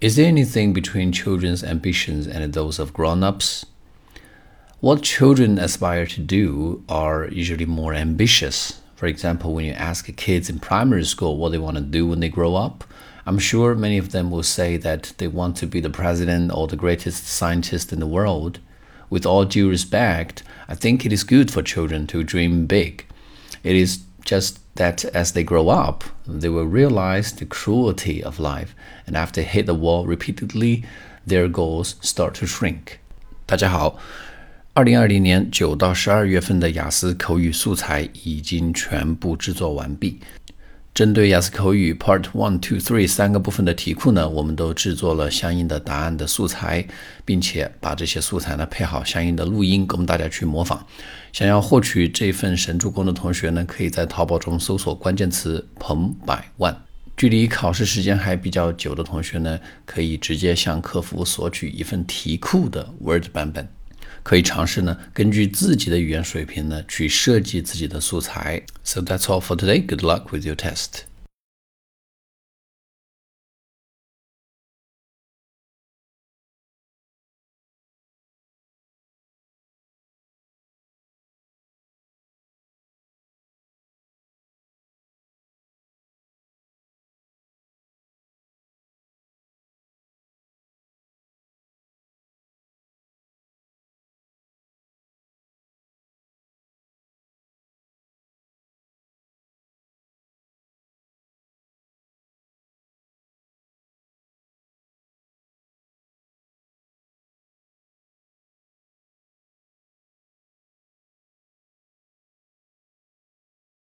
Is there anything between children's ambitions and those of grown-ups? What children aspire to do are usually more ambitious. For example, when you ask kids in primary school what they want to do when they grow up, I'm sure many of them will say that they want to be the president or the greatest scientist in the world. With all due respect, I think it is good for children to dream big. It is just that as they grow up, they will realize the cruelty of life, and after hit the wall repeatedly, their goals start to shrink. 大家好，二零二零年九到十二月份的雅思口语素材已经全部制作完毕。 针对雅思口语 Part One、Two、Three 三个部分的题库呢，我们都制作了相应的答案的素材，并且把这些素材呢配好相应的录音，供大家去模仿。想要获取这份神助攻的同学呢，可以在淘宝中搜索关键词“彭百万”。距离考试时间还比较久的同学呢，可以直接向客服索取一份题库的 Word 版本。可以尝试呢，根据自己的语言水平呢，去设计自己的素材。So that's all for today. Good luck with your test.